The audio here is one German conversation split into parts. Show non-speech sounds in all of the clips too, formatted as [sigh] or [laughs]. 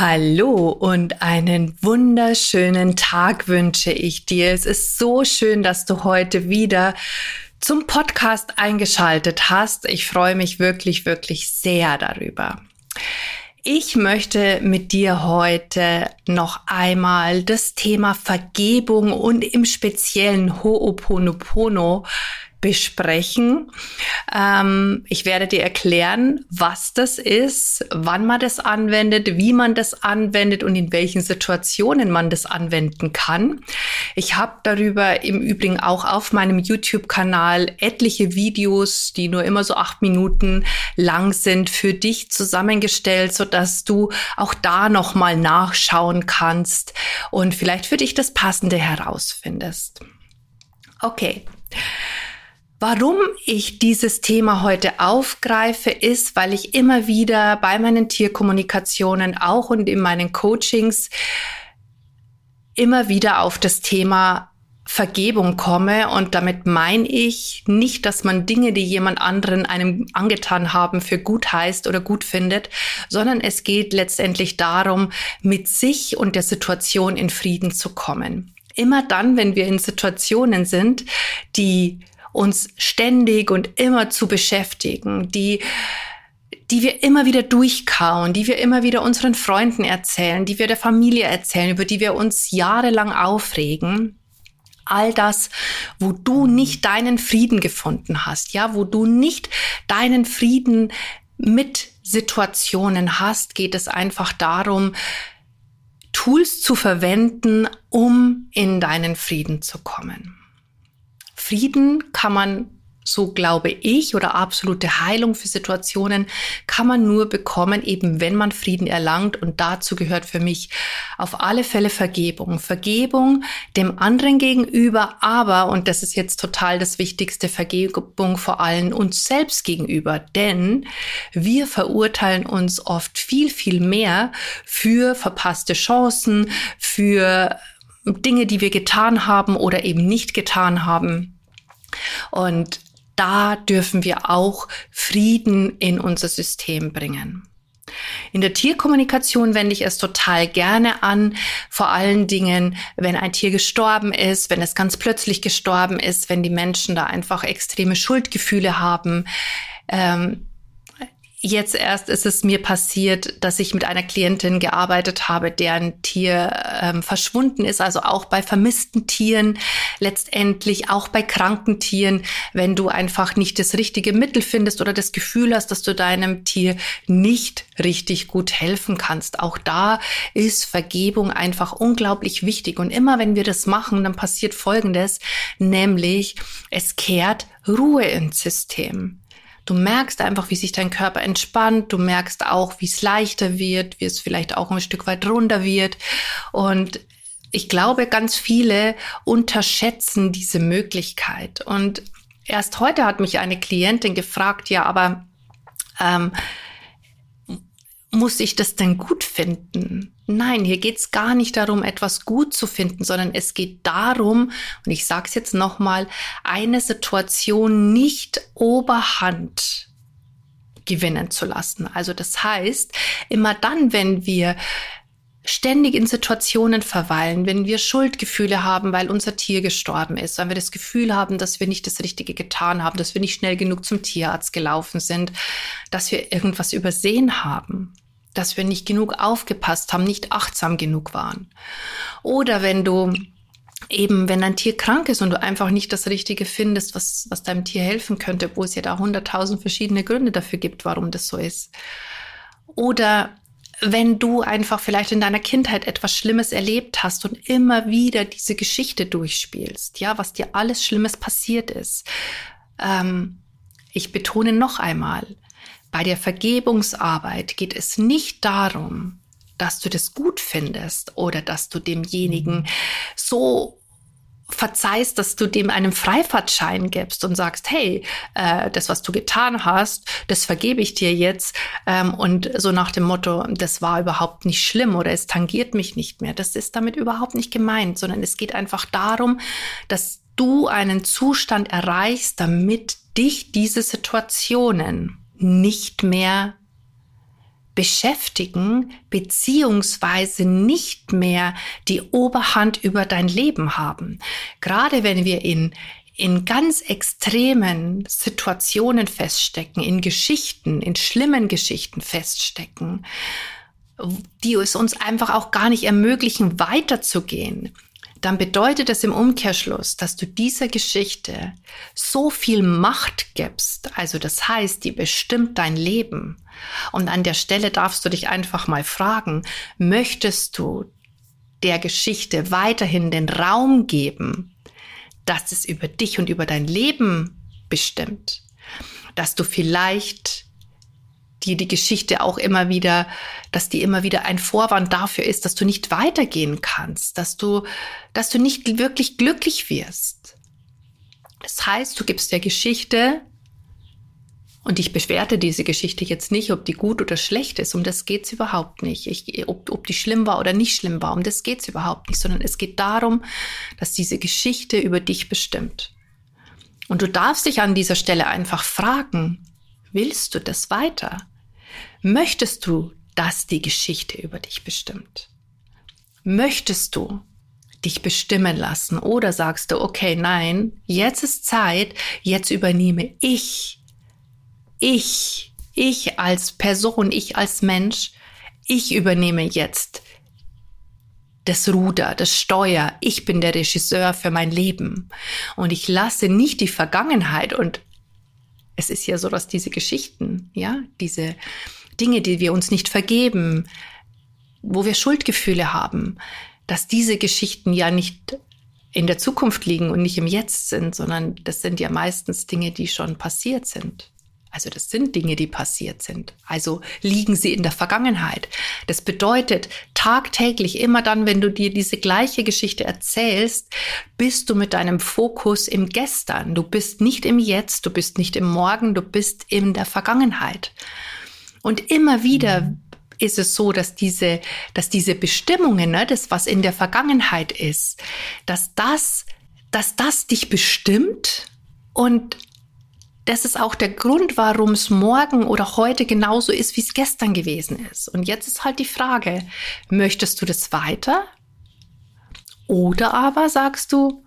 Hallo und einen wunderschönen Tag wünsche ich dir. Es ist so schön, dass du heute wieder zum Podcast eingeschaltet hast. Ich freue mich wirklich, wirklich sehr darüber. Ich möchte mit dir heute noch einmal das Thema Vergebung und im speziellen Ho'oponopono besprechen. Ähm, ich werde dir erklären, was das ist, wann man das anwendet, wie man das anwendet und in welchen Situationen man das anwenden kann. Ich habe darüber im Übrigen auch auf meinem YouTube-Kanal etliche Videos, die nur immer so acht Minuten lang sind, für dich zusammengestellt, so dass du auch da noch mal nachschauen kannst und vielleicht für dich das Passende herausfindest. Okay. Warum ich dieses Thema heute aufgreife, ist, weil ich immer wieder bei meinen Tierkommunikationen auch und in meinen Coachings immer wieder auf das Thema Vergebung komme. Und damit meine ich nicht, dass man Dinge, die jemand anderen einem angetan haben, für gut heißt oder gut findet, sondern es geht letztendlich darum, mit sich und der Situation in Frieden zu kommen. Immer dann, wenn wir in Situationen sind, die uns ständig und immer zu beschäftigen, die die wir immer wieder durchkauen, die wir immer wieder unseren Freunden erzählen, die wir der Familie erzählen, über die wir uns jahrelang aufregen. All das, wo du nicht deinen Frieden gefunden hast, ja, wo du nicht deinen Frieden mit Situationen hast, geht es einfach darum, Tools zu verwenden, um in deinen Frieden zu kommen. Frieden kann man so glaube ich, oder absolute Heilung für Situationen kann man nur bekommen, eben wenn man Frieden erlangt. Und dazu gehört für mich auf alle Fälle Vergebung. Vergebung dem anderen gegenüber, aber, und das ist jetzt total das Wichtigste, Vergebung vor allem uns selbst gegenüber. Denn wir verurteilen uns oft viel, viel mehr für verpasste Chancen, für Dinge, die wir getan haben oder eben nicht getan haben. Und da dürfen wir auch Frieden in unser System bringen. In der Tierkommunikation wende ich es total gerne an, vor allen Dingen, wenn ein Tier gestorben ist, wenn es ganz plötzlich gestorben ist, wenn die Menschen da einfach extreme Schuldgefühle haben. Ähm, Jetzt erst ist es mir passiert, dass ich mit einer Klientin gearbeitet habe, deren Tier ähm, verschwunden ist, also auch bei vermissten Tieren, letztendlich auch bei kranken Tieren, wenn du einfach nicht das richtige Mittel findest oder das Gefühl hast, dass du deinem Tier nicht richtig gut helfen kannst. Auch da ist Vergebung einfach unglaublich wichtig. Und immer wenn wir das machen, dann passiert Folgendes, nämlich es kehrt Ruhe ins System. Du merkst einfach, wie sich dein Körper entspannt. Du merkst auch, wie es leichter wird, wie es vielleicht auch ein Stück weit runter wird. Und ich glaube, ganz viele unterschätzen diese Möglichkeit. Und erst heute hat mich eine Klientin gefragt, ja, aber ähm, muss ich das denn gut finden? Nein, hier geht es gar nicht darum, etwas gut zu finden, sondern es geht darum, und ich sage es jetzt nochmal, eine Situation nicht oberhand gewinnen zu lassen. Also das heißt, immer dann, wenn wir ständig in Situationen verweilen, wenn wir Schuldgefühle haben, weil unser Tier gestorben ist, wenn wir das Gefühl haben, dass wir nicht das Richtige getan haben, dass wir nicht schnell genug zum Tierarzt gelaufen sind, dass wir irgendwas übersehen haben, dass wir nicht genug aufgepasst haben, nicht achtsam genug waren. Oder wenn du eben, wenn dein Tier krank ist und du einfach nicht das Richtige findest, was, was deinem Tier helfen könnte, wo es ja da hunderttausend verschiedene Gründe dafür gibt, warum das so ist. Oder wenn du einfach vielleicht in deiner Kindheit etwas Schlimmes erlebt hast und immer wieder diese Geschichte durchspielst, ja, was dir alles Schlimmes passiert ist. Ähm, ich betone noch einmal, bei der Vergebungsarbeit geht es nicht darum, dass du das gut findest oder dass du demjenigen so verzeihst, dass du dem einen Freifahrtschein gibst und sagst, hey, äh, das, was du getan hast, das vergebe ich dir jetzt. Ähm, und so nach dem Motto, das war überhaupt nicht schlimm oder es tangiert mich nicht mehr. Das ist damit überhaupt nicht gemeint, sondern es geht einfach darum, dass du einen Zustand erreichst, damit dich diese Situationen nicht mehr beschäftigen, beziehungsweise nicht mehr die Oberhand über dein Leben haben. Gerade wenn wir in in ganz extremen Situationen feststecken, in Geschichten, in schlimmen Geschichten feststecken, die es uns einfach auch gar nicht ermöglichen, weiterzugehen, dann bedeutet es im Umkehrschluss, dass du dieser Geschichte so viel Macht gibst, also das heißt, die bestimmt dein Leben. Und an der Stelle darfst du dich einfach mal fragen, möchtest du der Geschichte weiterhin den Raum geben, dass es über dich und über dein Leben bestimmt, dass du vielleicht dir die Geschichte auch immer wieder, dass die immer wieder ein Vorwand dafür ist, dass du nicht weitergehen kannst, dass du, dass du nicht wirklich glücklich wirst. Das heißt, du gibst der Geschichte und ich bewerte diese Geschichte jetzt nicht, ob die gut oder schlecht ist. Um das geht's überhaupt nicht. Ich, ob, ob die schlimm war oder nicht schlimm war, um das geht's überhaupt nicht. Sondern es geht darum, dass diese Geschichte über dich bestimmt. Und du darfst dich an dieser Stelle einfach fragen, willst du das weiter? Möchtest du, dass die Geschichte über dich bestimmt? Möchtest du dich bestimmen lassen oder sagst du, okay, nein, jetzt ist Zeit, jetzt übernehme ich, ich, ich als Person, ich als Mensch, ich übernehme jetzt das Ruder, das Steuer. Ich bin der Regisseur für mein Leben. Und ich lasse nicht die Vergangenheit und es ist ja so, dass diese Geschichten, ja, diese Dinge, die wir uns nicht vergeben, wo wir Schuldgefühle haben, dass diese Geschichten ja nicht in der Zukunft liegen und nicht im Jetzt sind, sondern das sind ja meistens Dinge, die schon passiert sind. Also das sind Dinge, die passiert sind. Also liegen sie in der Vergangenheit. Das bedeutet, tagtäglich, immer dann, wenn du dir diese gleiche Geschichte erzählst, bist du mit deinem Fokus im Gestern. Du bist nicht im Jetzt, du bist nicht im Morgen, du bist in der Vergangenheit. Und immer wieder mhm. ist es so, dass diese, dass diese Bestimmungen, ne, das, was in der Vergangenheit ist, dass das, dass das dich bestimmt und das ist auch der Grund, warum es morgen oder heute genauso ist, wie es gestern gewesen ist. Und jetzt ist halt die Frage, möchtest du das weiter? Oder aber sagst du,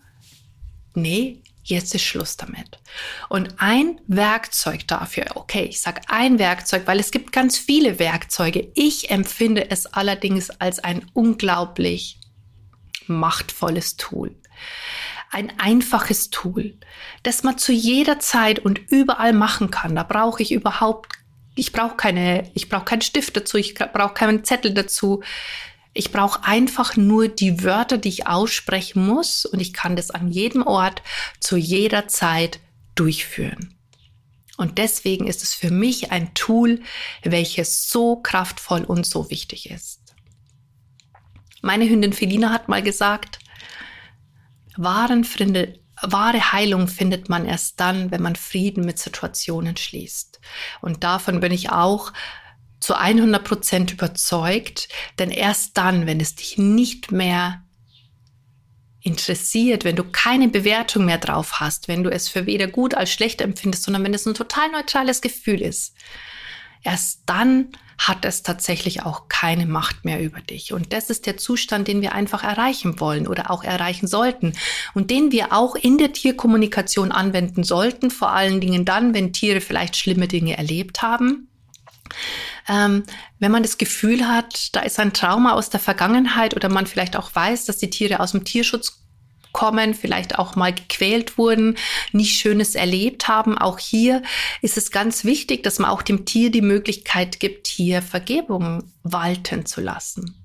nee, jetzt ist Schluss damit. Und ein Werkzeug dafür, okay, ich sage ein Werkzeug, weil es gibt ganz viele Werkzeuge. Ich empfinde es allerdings als ein unglaublich machtvolles Tool. Ein einfaches Tool, das man zu jeder Zeit und überall machen kann. Da brauche ich überhaupt, ich brauche keine, ich brauche keinen Stift dazu, ich brauche keinen Zettel dazu. Ich brauche einfach nur die Wörter, die ich aussprechen muss und ich kann das an jedem Ort zu jeder Zeit durchführen. Und deswegen ist es für mich ein Tool, welches so kraftvoll und so wichtig ist. Meine Hündin Felina hat mal gesagt, wahren Frinde, wahre Heilung findet man erst dann, wenn man Frieden mit Situationen schließt. Und davon bin ich auch zu 100 Prozent überzeugt, denn erst dann, wenn es dich nicht mehr interessiert, wenn du keine Bewertung mehr drauf hast, wenn du es für weder gut als schlecht empfindest, sondern wenn es ein total neutrales Gefühl ist, erst dann hat es tatsächlich auch keine Macht mehr über dich. Und das ist der Zustand, den wir einfach erreichen wollen oder auch erreichen sollten und den wir auch in der Tierkommunikation anwenden sollten, vor allen Dingen dann, wenn Tiere vielleicht schlimme Dinge erlebt haben ähm, wenn man das Gefühl hat, da ist ein Trauma aus der Vergangenheit oder man vielleicht auch weiß, dass die Tiere aus dem Tierschutz kommen, vielleicht auch mal gequält wurden, nicht Schönes erlebt haben. Auch hier ist es ganz wichtig, dass man auch dem Tier die Möglichkeit gibt, hier Vergebung walten zu lassen.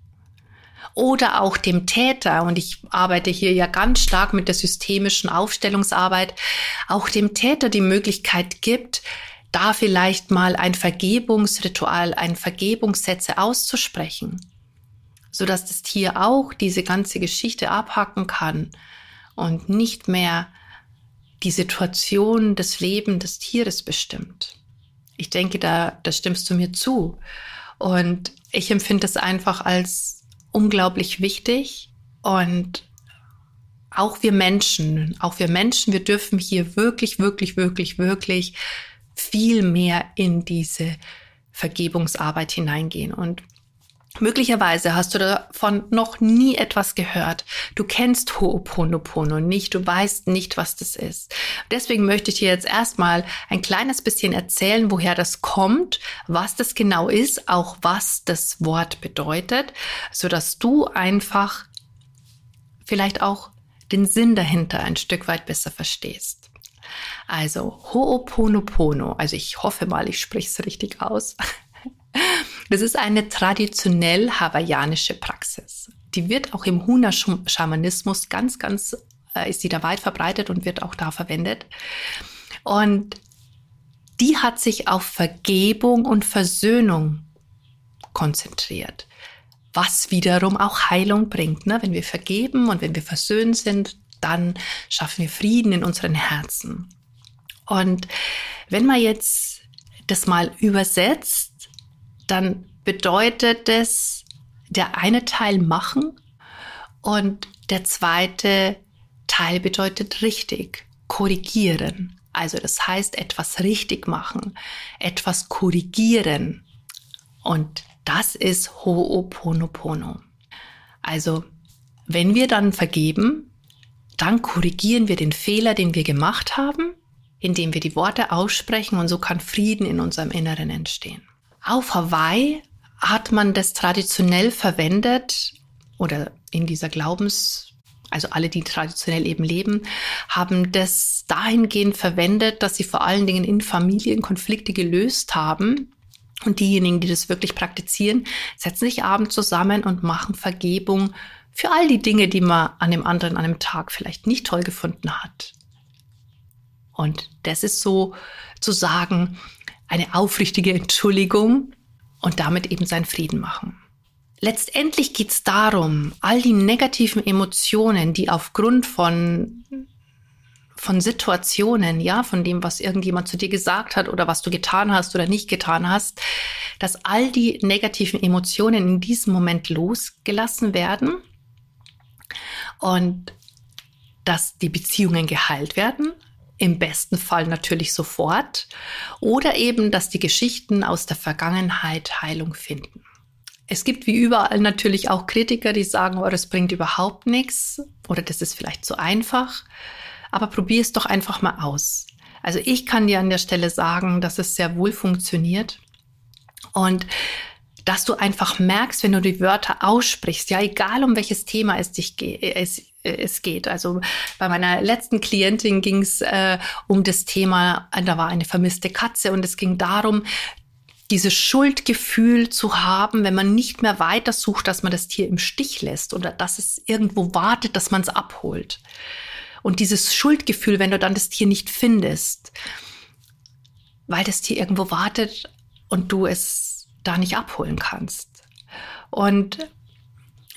Oder auch dem Täter, und ich arbeite hier ja ganz stark mit der systemischen Aufstellungsarbeit, auch dem Täter die Möglichkeit gibt, da vielleicht mal ein Vergebungsritual, ein Vergebungssätze auszusprechen. sodass das Tier auch diese ganze Geschichte abhacken kann und nicht mehr die Situation des Lebens des Tieres bestimmt. Ich denke, da, da stimmst du mir zu. Und ich empfinde es einfach als unglaublich wichtig und auch wir Menschen, auch wir Menschen, wir dürfen hier wirklich, wirklich, wirklich, wirklich viel mehr in diese Vergebungsarbeit hineingehen. Und Möglicherweise hast du davon noch nie etwas gehört. Du kennst Ho'oponopono nicht, du weißt nicht, was das ist. Deswegen möchte ich dir jetzt erstmal ein kleines bisschen erzählen, woher das kommt, was das genau ist, auch was das Wort bedeutet, so dass du einfach vielleicht auch den Sinn dahinter ein Stück weit besser verstehst. Also Ho'oponopono, also ich hoffe mal, ich spreche es richtig aus. [laughs] Das ist eine traditionell hawaiianische Praxis. Die wird auch im Huna-Schamanismus ganz, ganz, äh, ist die da weit verbreitet und wird auch da verwendet. Und die hat sich auf Vergebung und Versöhnung konzentriert, was wiederum auch Heilung bringt. Ne? Wenn wir vergeben und wenn wir versöhnt sind, dann schaffen wir Frieden in unseren Herzen. Und wenn man jetzt das mal übersetzt, dann bedeutet es der eine Teil machen und der zweite Teil bedeutet richtig, korrigieren. Also das heißt etwas richtig machen, etwas korrigieren. Und das ist Ho'oponopono. Also wenn wir dann vergeben, dann korrigieren wir den Fehler, den wir gemacht haben, indem wir die Worte aussprechen und so kann Frieden in unserem Inneren entstehen. Auf Hawaii hat man das traditionell verwendet oder in dieser Glaubens, also alle, die traditionell eben leben, haben das dahingehend verwendet, dass sie vor allen Dingen in Familien Konflikte gelöst haben. Und diejenigen, die das wirklich praktizieren, setzen sich abends zusammen und machen Vergebung für all die Dinge, die man an dem anderen, an einem Tag vielleicht nicht toll gefunden hat. Und das ist so zu sagen, eine aufrichtige Entschuldigung und damit eben seinen Frieden machen. Letztendlich geht es darum, all die negativen Emotionen, die aufgrund von von Situationen, ja, von dem, was irgendjemand zu dir gesagt hat oder was du getan hast oder nicht getan hast, dass all die negativen Emotionen in diesem Moment losgelassen werden und dass die Beziehungen geheilt werden, im besten Fall natürlich sofort. Oder eben, dass die Geschichten aus der Vergangenheit Heilung finden. Es gibt wie überall natürlich auch Kritiker, die sagen, oh, das bringt überhaupt nichts oder das ist vielleicht zu einfach. Aber probier es doch einfach mal aus. Also ich kann dir an der Stelle sagen, dass es sehr wohl funktioniert. Und dass du einfach merkst, wenn du die Wörter aussprichst, ja, egal um welches Thema es dich geht, es, geht. Also bei meiner letzten Klientin ging es äh, um das Thema, da war eine vermisste Katze und es ging darum, dieses Schuldgefühl zu haben, wenn man nicht mehr weiter sucht, dass man das Tier im Stich lässt oder dass es irgendwo wartet, dass man es abholt. Und dieses Schuldgefühl, wenn du dann das Tier nicht findest, weil das Tier irgendwo wartet und du es da nicht abholen kannst. Und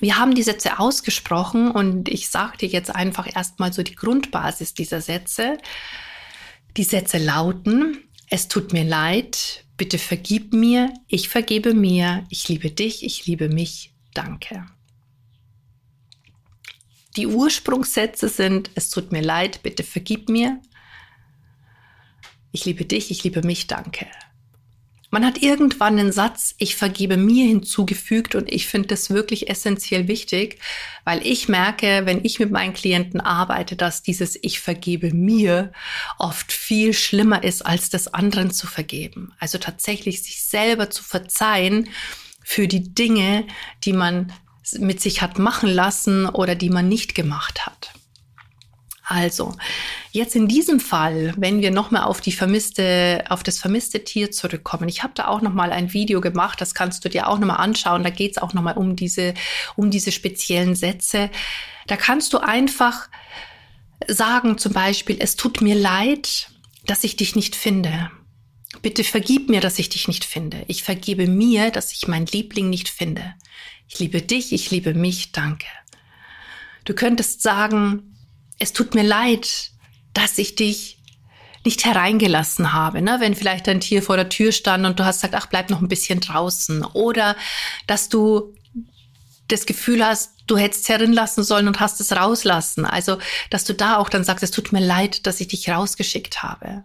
wir haben die Sätze ausgesprochen und ich sage dir jetzt einfach erstmal so die Grundbasis dieser Sätze. Die Sätze lauten, es tut mir leid, bitte vergib mir, ich vergebe mir, ich liebe dich, ich liebe mich, danke. Die Ursprungssätze sind, es tut mir leid, bitte vergib mir, ich liebe dich, ich liebe mich, danke. Man hat irgendwann den Satz, ich vergebe mir hinzugefügt und ich finde das wirklich essentiell wichtig, weil ich merke, wenn ich mit meinen Klienten arbeite, dass dieses Ich vergebe mir oft viel schlimmer ist, als das anderen zu vergeben. Also tatsächlich sich selber zu verzeihen für die Dinge, die man mit sich hat machen lassen oder die man nicht gemacht hat. Also, jetzt in diesem Fall, wenn wir nochmal auf die vermisste, auf das vermisste Tier zurückkommen. Ich habe da auch nochmal ein Video gemacht, das kannst du dir auch nochmal anschauen. Da geht es auch nochmal um diese, um diese speziellen Sätze. Da kannst du einfach sagen, zum Beispiel, es tut mir leid, dass ich dich nicht finde. Bitte vergib mir, dass ich dich nicht finde. Ich vergebe mir, dass ich meinen Liebling nicht finde. Ich liebe dich, ich liebe mich, danke. Du könntest sagen, es tut mir leid, dass ich dich nicht hereingelassen habe, ne? wenn vielleicht dein Tier vor der Tür stand und du hast gesagt, ach, bleib noch ein bisschen draußen. Oder dass du das Gefühl hast, du hättest es herinlassen sollen und hast es rauslassen. Also, dass du da auch dann sagst, es tut mir leid, dass ich dich rausgeschickt habe.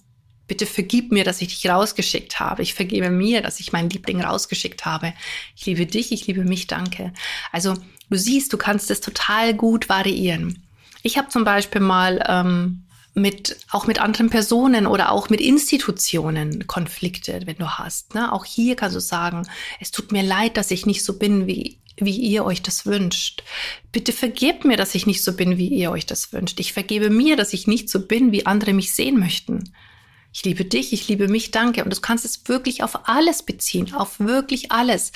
Bitte vergib mir, dass ich dich rausgeschickt habe. Ich vergebe mir, dass ich meinen Liebling rausgeschickt habe. Ich liebe dich, ich liebe mich, danke. Also du siehst, du kannst es total gut variieren. Ich habe zum Beispiel mal ähm, mit auch mit anderen Personen oder auch mit Institutionen Konflikte, wenn du hast. Ne? Auch hier kannst du sagen, es tut mir leid, dass ich nicht so bin, wie wie ihr euch das wünscht. Bitte vergebt mir, dass ich nicht so bin, wie ihr euch das wünscht. Ich vergebe mir, dass ich nicht so bin, wie andere mich sehen möchten. Ich liebe dich, ich liebe mich, danke. Und du kannst es wirklich auf alles beziehen, auf wirklich alles.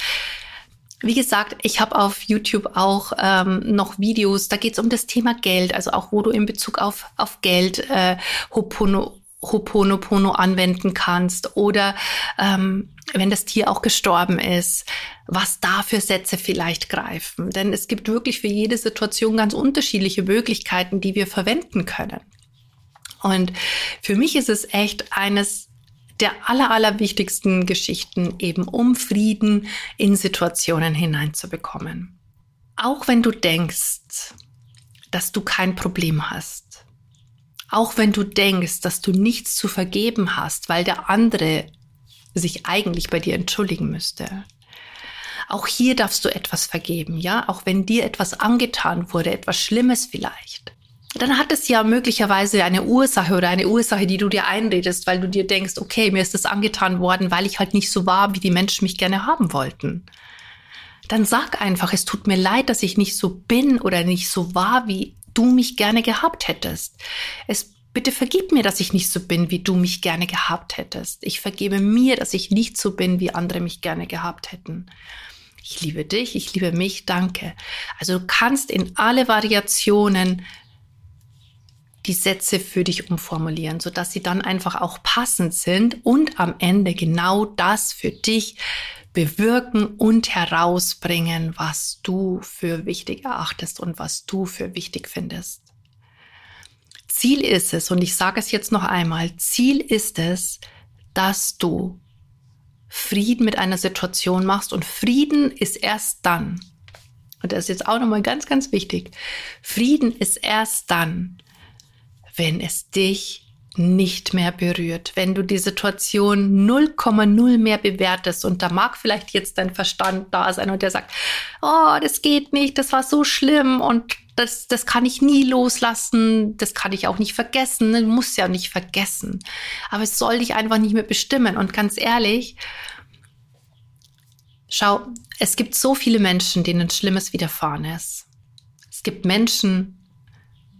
Wie gesagt, ich habe auf YouTube auch ähm, noch Videos, da geht es um das Thema Geld, also auch wo du in Bezug auf, auf Geld äh, Hopono, Hoponopono anwenden kannst oder ähm, wenn das Tier auch gestorben ist, was da für Sätze vielleicht greifen. Denn es gibt wirklich für jede Situation ganz unterschiedliche Möglichkeiten, die wir verwenden können. Und für mich ist es echt eines der aller, aller wichtigsten Geschichten, eben um Frieden in Situationen hineinzubekommen. Auch wenn du denkst, dass du kein Problem hast, auch wenn du denkst, dass du nichts zu vergeben hast, weil der andere sich eigentlich bei dir entschuldigen müsste. Auch hier darfst du etwas vergeben, ja, auch wenn dir etwas angetan wurde, etwas Schlimmes vielleicht dann hat es ja möglicherweise eine Ursache oder eine Ursache, die du dir einredest, weil du dir denkst, okay, mir ist das angetan worden, weil ich halt nicht so war, wie die Menschen mich gerne haben wollten. Dann sag einfach, es tut mir leid, dass ich nicht so bin oder nicht so war, wie du mich gerne gehabt hättest. Es bitte vergib mir, dass ich nicht so bin, wie du mich gerne gehabt hättest. Ich vergebe mir, dass ich nicht so bin, wie andere mich gerne gehabt hätten. Ich liebe dich, ich liebe mich, danke. Also du kannst in alle Variationen die Sätze für dich umformulieren, sodass sie dann einfach auch passend sind und am Ende genau das für dich bewirken und herausbringen, was du für wichtig erachtest und was du für wichtig findest. Ziel ist es, und ich sage es jetzt noch einmal, Ziel ist es, dass du Frieden mit einer Situation machst und Frieden ist erst dann, und das ist jetzt auch nochmal ganz, ganz wichtig, Frieden ist erst dann, wenn es dich nicht mehr berührt, wenn du die Situation 0,0 mehr bewertest und da mag vielleicht jetzt dein Verstand da sein und der sagt, oh, das geht nicht, das war so schlimm und das, das kann ich nie loslassen, das kann ich auch nicht vergessen, du musst ja nicht vergessen, aber es soll dich einfach nicht mehr bestimmen und ganz ehrlich, schau, es gibt so viele Menschen, denen Schlimmes widerfahren ist. Es gibt Menschen,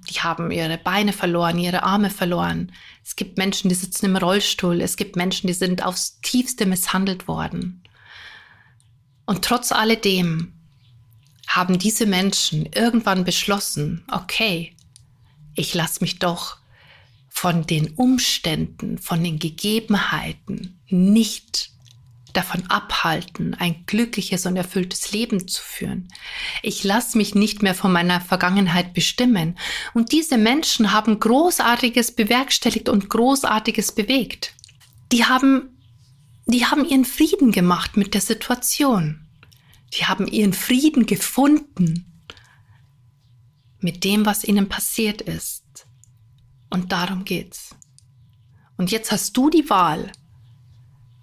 die haben ihre Beine verloren, ihre Arme verloren. Es gibt Menschen, die sitzen im Rollstuhl. Es gibt Menschen, die sind aufs tiefste misshandelt worden. Und trotz alledem haben diese Menschen irgendwann beschlossen, okay, ich lasse mich doch von den Umständen, von den Gegebenheiten nicht davon abhalten, ein glückliches und erfülltes Leben zu führen. Ich lasse mich nicht mehr von meiner Vergangenheit bestimmen. Und diese Menschen haben Großartiges bewerkstelligt und Großartiges bewegt. Die haben, die haben ihren Frieden gemacht mit der Situation. Die haben ihren Frieden gefunden mit dem, was ihnen passiert ist. Und darum geht's. Und jetzt hast du die Wahl,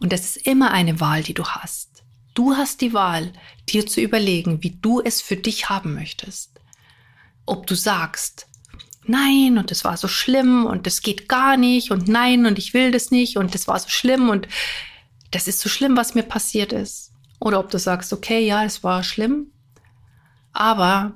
und es ist immer eine Wahl, die du hast. Du hast die Wahl, dir zu überlegen, wie du es für dich haben möchtest. Ob du sagst, nein, und es war so schlimm und es geht gar nicht und nein, und ich will das nicht und es war so schlimm und das ist so schlimm, was mir passiert ist. Oder ob du sagst, okay, ja, es war schlimm, aber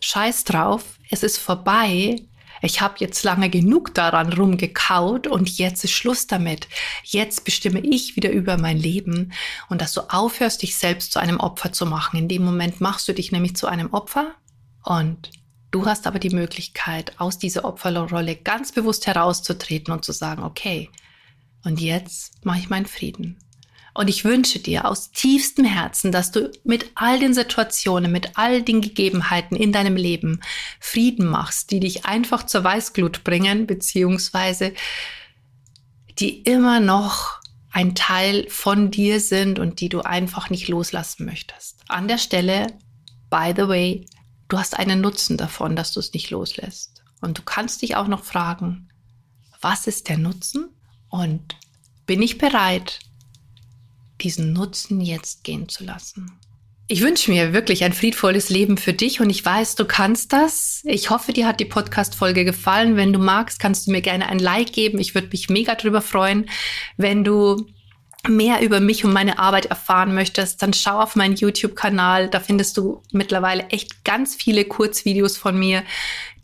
scheiß drauf, es ist vorbei ich habe jetzt lange genug daran rumgekaut und jetzt ist Schluss damit. Jetzt bestimme ich wieder über mein Leben und dass du aufhörst, dich selbst zu einem Opfer zu machen. In dem Moment machst du dich nämlich zu einem Opfer und du hast aber die Möglichkeit, aus dieser Opferrolle ganz bewusst herauszutreten und zu sagen, okay, Und jetzt mache ich meinen Frieden. Und ich wünsche dir aus tiefstem Herzen, dass du mit all den Situationen, mit all den Gegebenheiten in deinem Leben Frieden machst, die dich einfach zur Weißglut bringen, beziehungsweise die immer noch ein Teil von dir sind und die du einfach nicht loslassen möchtest. An der Stelle, by the way, du hast einen Nutzen davon, dass du es nicht loslässt. Und du kannst dich auch noch fragen, was ist der Nutzen? Und bin ich bereit, diesen Nutzen jetzt gehen zu lassen. Ich wünsche mir wirklich ein friedvolles Leben für dich und ich weiß, du kannst das. Ich hoffe, dir hat die Podcast-Folge gefallen. Wenn du magst, kannst du mir gerne ein Like geben. Ich würde mich mega drüber freuen, wenn du mehr über mich und meine Arbeit erfahren möchtest, dann schau auf meinen YouTube-Kanal. Da findest du mittlerweile echt ganz viele Kurzvideos von mir,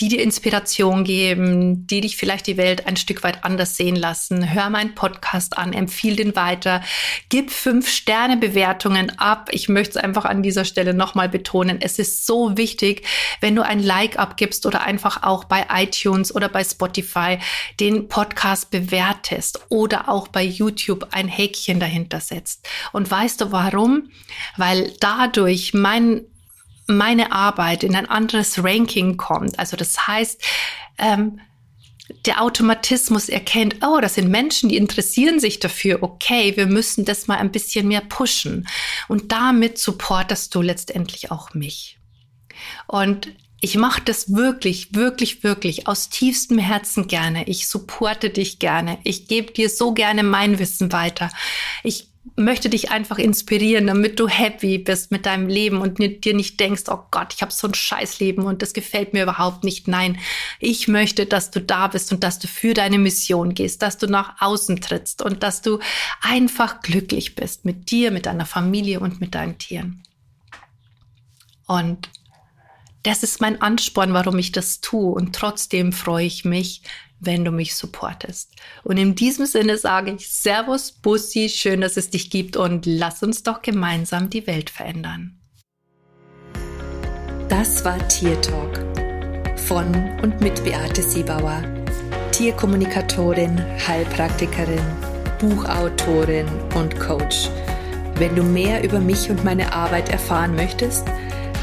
die dir Inspiration geben, die dich vielleicht die Welt ein Stück weit anders sehen lassen. Hör meinen Podcast an, empfiehl den weiter, gib fünf Sterne Bewertungen ab. Ich möchte es einfach an dieser Stelle nochmal betonen. Es ist so wichtig, wenn du ein Like abgibst oder einfach auch bei iTunes oder bei Spotify den Podcast bewertest oder auch bei YouTube ein Häkchen dahinter setzt. Und weißt du warum? Weil dadurch mein meine Arbeit in ein anderes Ranking kommt. Also das heißt, ähm, der Automatismus erkennt, oh, das sind Menschen, die interessieren sich dafür, okay, wir müssen das mal ein bisschen mehr pushen. Und damit supportest du letztendlich auch mich. Und ich mache das wirklich, wirklich, wirklich aus tiefstem Herzen gerne. Ich supporte dich gerne. Ich gebe dir so gerne mein Wissen weiter. Ich möchte dich einfach inspirieren, damit du happy bist mit deinem Leben und dir nicht denkst, oh Gott, ich habe so ein Scheißleben und das gefällt mir überhaupt nicht. Nein, ich möchte, dass du da bist und dass du für deine Mission gehst, dass du nach außen trittst und dass du einfach glücklich bist mit dir, mit deiner Familie und mit deinen Tieren. Und das ist mein Ansporn, warum ich das tue. Und trotzdem freue ich mich, wenn du mich supportest. Und in diesem Sinne sage ich Servus, Bussi, schön, dass es dich gibt und lass uns doch gemeinsam die Welt verändern. Das war Tier Talk von und mit Beate Siebauer, Tierkommunikatorin, Heilpraktikerin, Buchautorin und Coach. Wenn du mehr über mich und meine Arbeit erfahren möchtest,